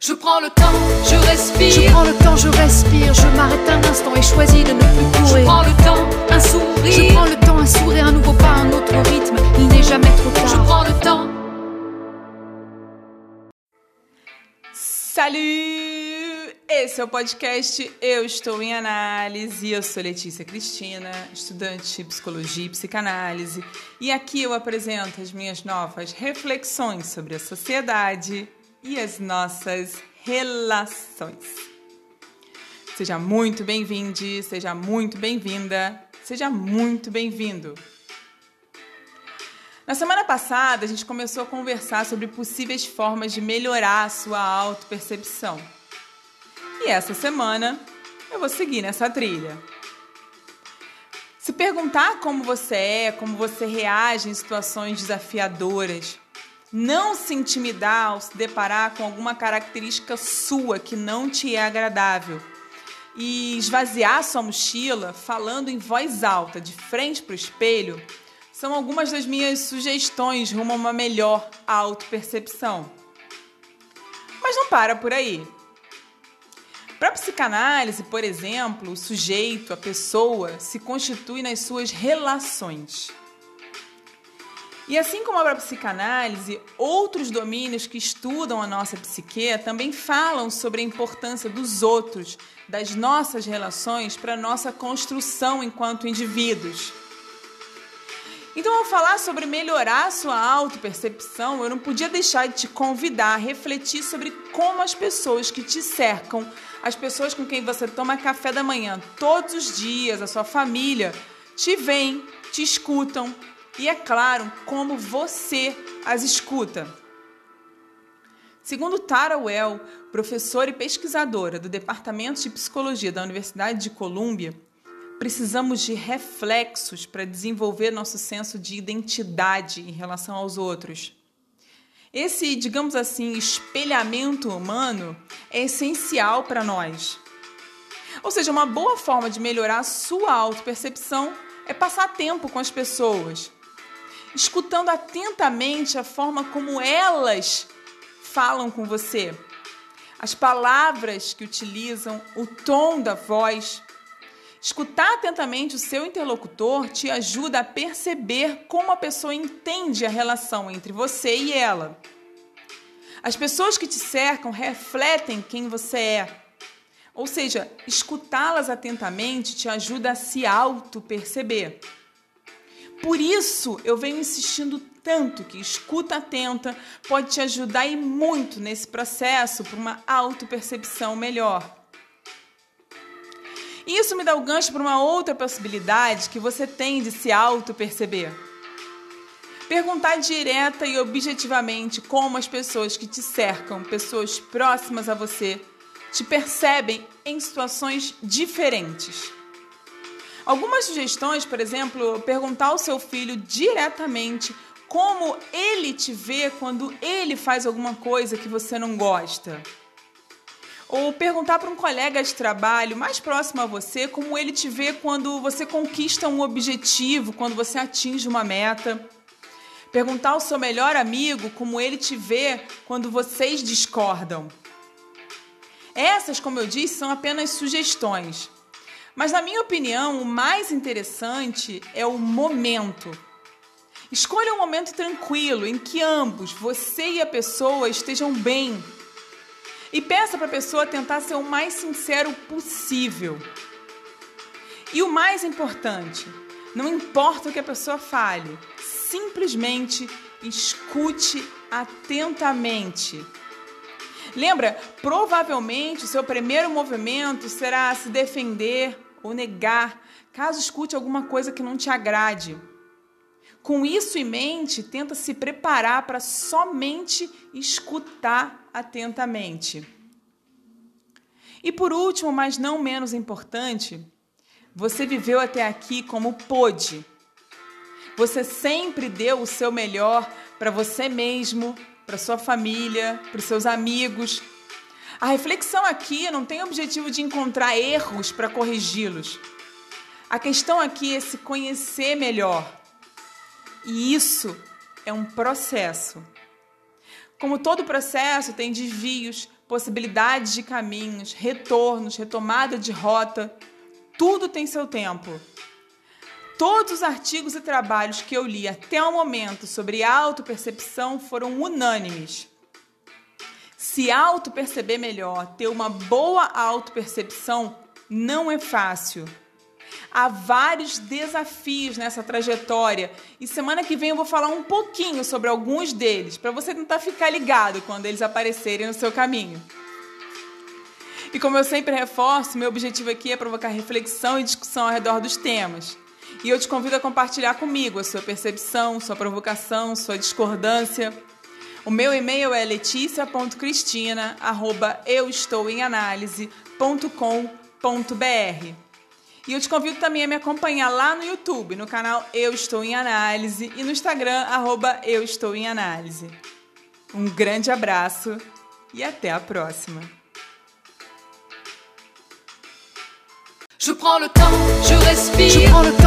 Je prends le temps, je respire. Je prends le temps, je respire, je m'arrête un instant et choisis de ne plus Je courir. prends le temps, un sourire. Je prends le temps, un sourire, un nouveau pas, un autre rythme. Il n'est jamais trop Je tard. prends le temps. Salut! Esse é o podcast Eu Estou em Análise. Eu sou Letícia Cristina, estudante de psicologia e psicanálise, e aqui eu apresento as minhas novas reflexões sobre a sociedade e as nossas relações. Seja muito bem-vindo, seja muito bem-vinda, seja muito bem-vindo. Na semana passada, a gente começou a conversar sobre possíveis formas de melhorar a sua autopercepção. E essa semana eu vou seguir nessa trilha. Se perguntar como você é, como você reage em situações desafiadoras, não se intimidar ao se deparar com alguma característica sua que não te é agradável e esvaziar sua mochila falando em voz alta, de frente para o espelho, são algumas das minhas sugestões rumo a uma melhor autopercepção. Mas não para por aí. Para a psicanálise, por exemplo, o sujeito, a pessoa, se constitui nas suas relações. E assim como a psicanálise, outros domínios que estudam a nossa psique também falam sobre a importância dos outros, das nossas relações para a nossa construção enquanto indivíduos. Então, ao falar sobre melhorar a sua autopercepção, eu não podia deixar de te convidar a refletir sobre como as pessoas que te cercam, as pessoas com quem você toma café da manhã todos os dias, a sua família, te veem, te escutam e, é claro, como você as escuta. Segundo Tara Well, professora e pesquisadora do Departamento de Psicologia da Universidade de Colômbia, precisamos de reflexos para desenvolver nosso senso de identidade em relação aos outros. Esse, digamos assim, espelhamento humano é essencial para nós. Ou seja, uma boa forma de melhorar a sua autopercepção é passar tempo com as pessoas, escutando atentamente a forma como elas falam com você, as palavras que utilizam, o tom da voz. Escutar atentamente o seu interlocutor te ajuda a perceber como a pessoa entende a relação entre você e ela. As pessoas que te cercam refletem quem você é. Ou seja, escutá-las atentamente te ajuda a se auto-perceber. Por isso, eu venho insistindo tanto que escuta atenta pode te ajudar e muito nesse processo para uma auto-percepção melhor. Isso me dá o gancho para uma outra possibilidade que você tem de se auto-perceber. Perguntar direta e objetivamente como as pessoas que te cercam, pessoas próximas a você, te percebem em situações diferentes. Algumas sugestões, por exemplo, perguntar ao seu filho diretamente como ele te vê quando ele faz alguma coisa que você não gosta. Ou perguntar para um colega de trabalho mais próximo a você como ele te vê quando você conquista um objetivo, quando você atinge uma meta. Perguntar ao seu melhor amigo como ele te vê quando vocês discordam. Essas, como eu disse, são apenas sugestões. Mas, na minha opinião, o mais interessante é o momento. Escolha um momento tranquilo em que ambos, você e a pessoa, estejam bem. E peça para a pessoa tentar ser o mais sincero possível. E o mais importante, não importa o que a pessoa fale, simplesmente escute atentamente. Lembra, provavelmente seu primeiro movimento será se defender ou negar, caso escute alguma coisa que não te agrade. Com isso em mente, tenta se preparar para somente escutar atentamente. E por último, mas não menos importante, você viveu até aqui como pôde. Você sempre deu o seu melhor para você mesmo, para sua família, para os seus amigos. A reflexão aqui não tem o objetivo de encontrar erros para corrigi-los. A questão aqui é se conhecer melhor. E isso é um processo. Como todo processo tem desvios, possibilidades de caminhos, retornos, retomada de rota. Tudo tem seu tempo. Todos os artigos e trabalhos que eu li até o momento sobre autopercepção foram unânimes. Se auto-perceber melhor, ter uma boa autopercepção, não é fácil. Há vários desafios nessa trajetória e semana que vem eu vou falar um pouquinho sobre alguns deles, para você tentar ficar ligado quando eles aparecerem no seu caminho. E como eu sempre reforço, meu objetivo aqui é provocar reflexão e discussão ao redor dos temas. E eu te convido a compartilhar comigo a sua percepção, sua provocação, sua discordância. O meu e-mail é leticia.cristina@euestouemanalise.com.br. E eu te convido também a me acompanhar lá no YouTube, no canal Eu Estou em Análise e no Instagram arroba Eu Estou em Análise. Um grande abraço e até a próxima. Je prends le temps, je respire. Je prends le